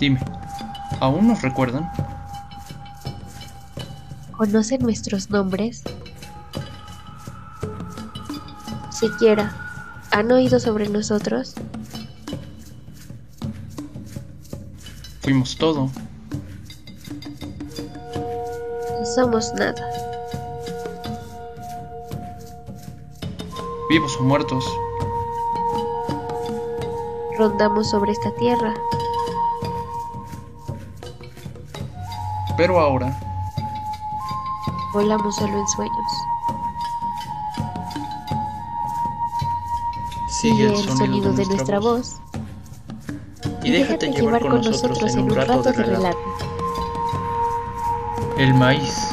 Dime, ¿aún nos recuerdan? ¿Conocen nuestros nombres? Siquiera, ¿han oído sobre nosotros? Fuimos todo. No somos nada. Vivos o muertos. Rondamos sobre esta tierra. Pero ahora Volamos solo en sueños. sigue el sonido, de nuestra, voz. Y déjate llevar con nosotros en un rato de relato. El maíz.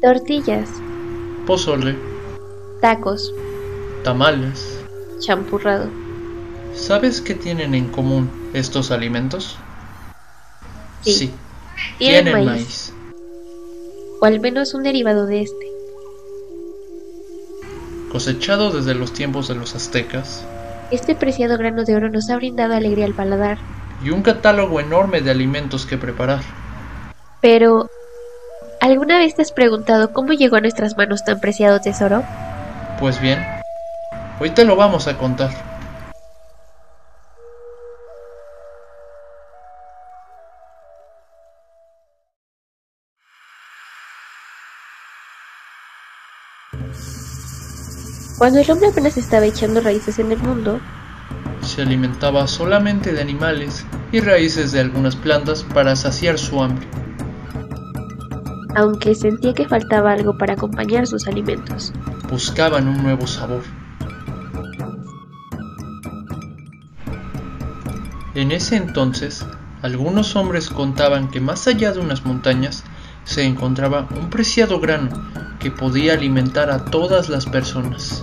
Tortillas, Pozole, tacos, tamales. champurrado. ¿Sabes qué tienen en común estos alimentos? Sí, tienen, tienen maíz. maíz. O al menos un derivado de este. Cosechado desde los tiempos de los aztecas, Este preciado grano de oro nos ha brindado alegría al paladar. y un catálogo enorme de alimentos que preparar. Pero, ¿alguna vez te has preguntado cómo llegó a nuestras manos tan preciado tesoro? Pues bien, hoy te lo vamos a contar. Cuando el hombre apenas estaba echando raíces en el mundo, Se alimentaba solamente de animales y raíces de algunas plantas para saciar su hambre. Aunque sentía que faltaba algo para acompañar sus alimentos. Buscaban un nuevo sabor. En ese entonces, algunos hombres contaban que más allá de unas montañas se encontraba un preciado grano que podía alimentar a todas las personas.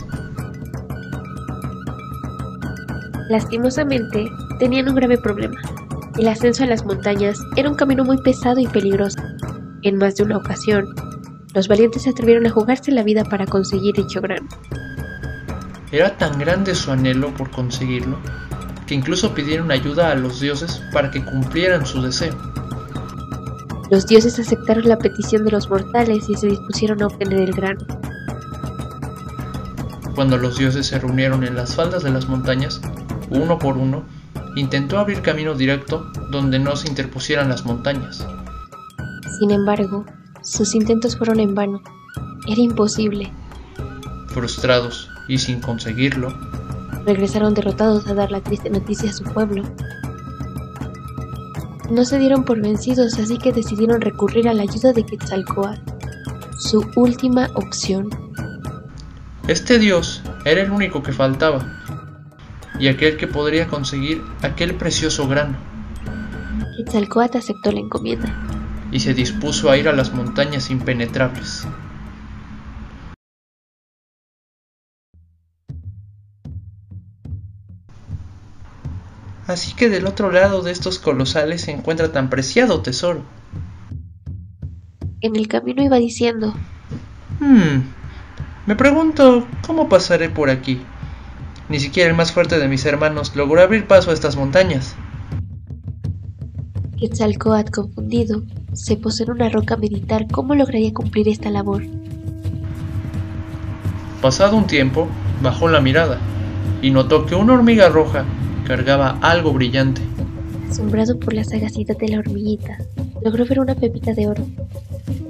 Lastimosamente, tenían un grave problema. El ascenso a las montañas era un camino muy pesado y peligroso. En más de una ocasión, los valientes se atrevieron a jugarse la vida para conseguir dicho grano. Era tan grande su anhelo por conseguirlo que incluso pidieron ayuda a los dioses para que cumplieran su deseo. Los dioses aceptaron la petición de los mortales y se dispusieron a obtener el grano. Cuando los dioses se reunieron en las faldas de las montañas, uno por uno, intentó abrir camino directo donde no se interpusieran las montañas. Sin embargo, sus intentos fueron en vano. Era imposible. Frustrados y sin conseguirlo, Regresaron derrotados a dar la triste noticia a su pueblo. No se dieron por vencidos, así que decidieron recurrir a la ayuda de Quetzalcóatl, su última opción. este dios era el único que faltaba, y aquel que podría conseguir aquel precioso grano, Quetzalcóatl aceptó la encomienda. Y se dispuso a ir a las montañas impenetrables. Así que del otro lado de estos colosales se encuentra tan preciado tesoro. En el camino iba diciendo, Hmm. Me pregunto cómo pasaré por aquí. Ni siquiera el más fuerte de mis hermanos logró abrir paso a estas montañas. Quetzalcóatl confundido, se posó en una roca a meditar cómo lograría cumplir esta labor. Pasado un tiempo, bajó la mirada y notó que una hormiga roja cargaba algo brillante. Asombrado por la sagacidad de la hormiguita, logró ver una pepita de oro.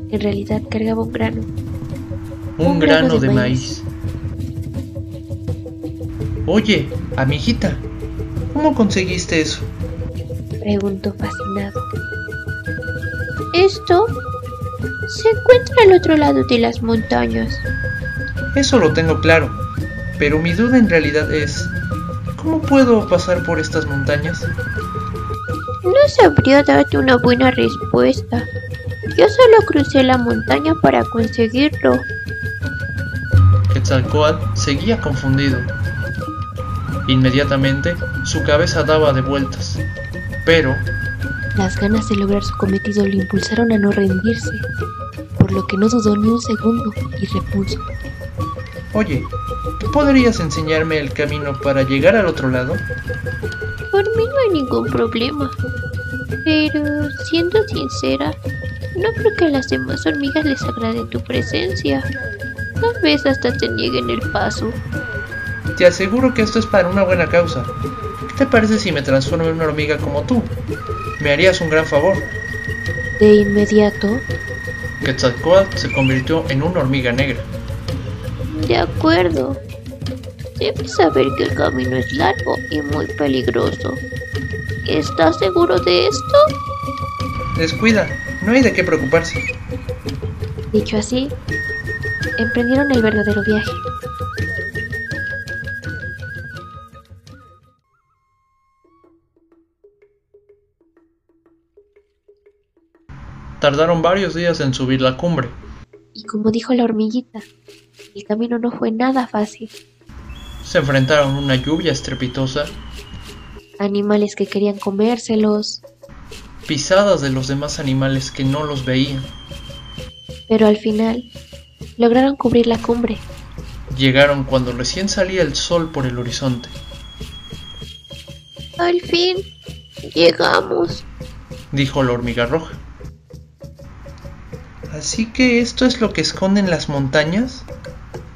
En realidad cargaba un grano. Un grano de maíz. Oye, amiguita, ¿cómo conseguiste eso? Preguntó fascinado. Esto se encuentra al otro lado de las montañas. Eso lo tengo claro, pero mi duda en realidad es, ¿cómo puedo pasar por estas montañas? No sabría darte una buena respuesta. Yo solo crucé la montaña para conseguirlo. Quetzalcoatl seguía confundido. Inmediatamente su cabeza daba de vueltas, pero las ganas de lograr su cometido lo impulsaron a no rendirse, por lo que no dudó ni un segundo y repuso. Oye, ¿tú podrías enseñarme el camino para llegar al otro lado? Por mí no hay ningún problema. Pero, siendo sincera, no creo que a las demás hormigas les agrade tu presencia. Tal vez hasta te nieguen el paso. Te aseguro que esto es para una buena causa. ¿Qué te parece si me transformo en una hormiga como tú? Me harías un gran favor. De inmediato, Quetzalcoatl se convirtió en una hormiga negra. De acuerdo. Debes saber que el camino es largo y muy peligroso. ¿Estás seguro de esto? Descuida, no hay de qué preocuparse. Dicho así, emprendieron el verdadero viaje. Tardaron varios días en subir la cumbre. Y como dijo la hormiguita, el camino no fue nada fácil. Se enfrentaron a una lluvia estrepitosa, Animales que querían comérselos, pisadas de los demás animales que no los veían. pero al final lograron cubrir la cumbre. Llegaron cuando recién salía el sol por el horizonte. Al fin, llegamos. dijo la hormiga roja. Así que esto es lo que esconden las montañas.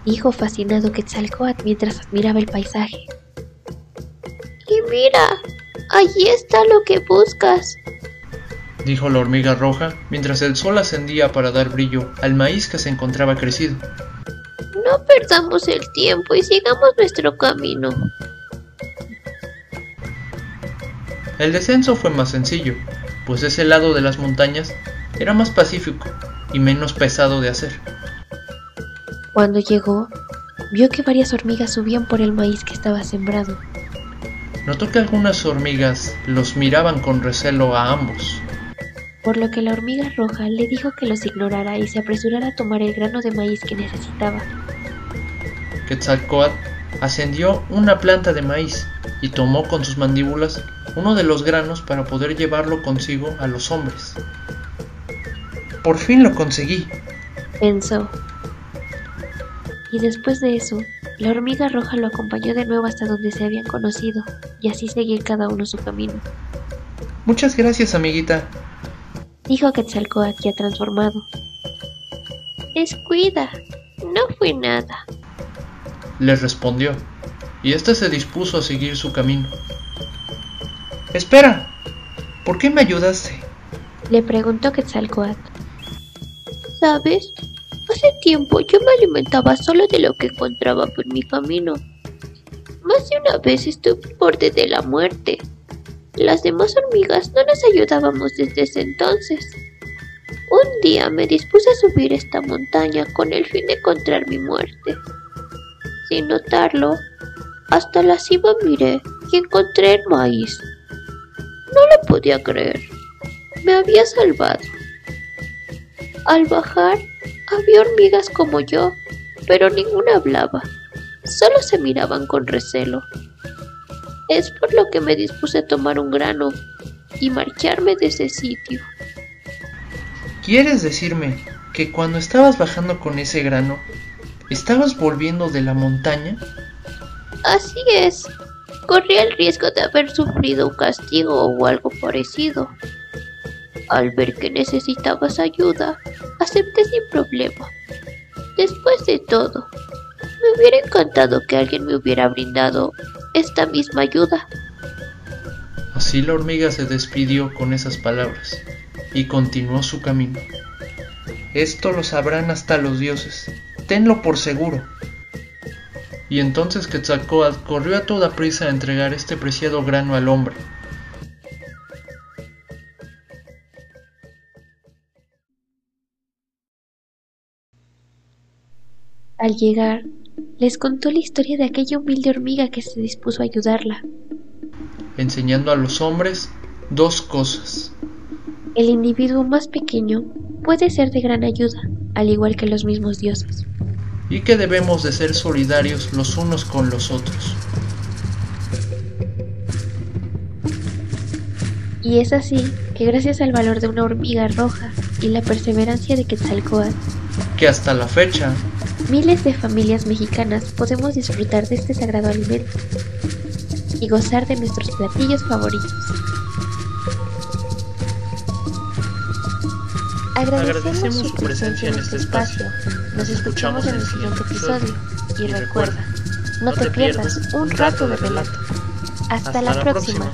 Dijo fascinado Quetzalcoatl mientras admiraba el paisaje. Y mira, allí está lo que buscas. dijo la hormiga roja mientras el sol ascendía para dar brillo al maíz que se encontraba crecido. No perdamos el tiempo y sigamos nuestro camino. El descenso fue más sencillo, pues ese lado de las montañas era más pacífico y menos pesado de hacer. Cuando llegó, vio que varias hormigas subían por el maíz que estaba sembrado. Notó que algunas hormigas los miraban con recelo a ambos. por lo que la hormiga roja le dijo que los ignorara y se apresurara a tomar el grano de maíz que necesitaba. Quetzalcoatl ascendió una planta de maíz y tomó con sus mandíbulas uno de los granos para poder llevarlo consigo a los hombres. Por fin lo conseguí, Pensó. Y después de eso, la hormiga roja lo acompañó de nuevo hasta donde se habían conocido, y así seguir cada uno su camino. Muchas gracias, amiguita. Dijo Quetzalcoatl ya transformado. Descuida, no fue nada. Le respondió, y éste se dispuso a seguir su camino. Espera, ¿por qué me ayudaste? Le preguntó Quetzalcoatl. ¿Sabes? Hace tiempo yo me alimentaba solo de lo que encontraba por mi camino. Más de una vez estuve al borde de la muerte. Las demás hormigas no nos ayudábamos desde ese entonces. Un día me dispuse a subir esta montaña con el fin de encontrar mi muerte. Sin notarlo, hasta la cima miré y encontré el maíz. No lo podía creer. Me había salvado. Al bajar, había hormigas como yo, pero ninguna hablaba. Solo se miraban con recelo. Es por lo que me dispuse a tomar un grano y marcharme de ese sitio. ¿Quieres decirme que cuando estabas bajando con ese grano, estabas volviendo de la montaña? Así es. Corría el riesgo de haber sufrido un castigo o algo parecido. Al ver que necesitabas ayuda, acepté sin problema. Después de todo, me hubiera encantado que alguien me hubiera brindado esta misma ayuda. Así la hormiga se despidió con esas palabras y continuó su camino. Esto lo sabrán hasta los dioses, tenlo por seguro. Y entonces Quetzalcoatl corrió a toda prisa a entregar este preciado grano al hombre. Al llegar, les contó la historia de aquella humilde hormiga que se dispuso a ayudarla. enseñando a los hombres dos cosas. El individuo más pequeño puede ser de gran ayuda, al igual que los mismos dioses. y que debemos de ser solidarios los unos con los otros. Y es así que gracias al valor de una hormiga roja y la perseverancia de Quetzalcóatl, Que hasta la fecha miles de familias mexicanas podemos disfrutar de este sagrado alimento y gozar de nuestros platillos favoritos. Agradecemos su presencia en este espacio. Nos escuchamos en el siguiente episodio. Y recuerda, no te pierdas un rato de relato. Hasta la próxima.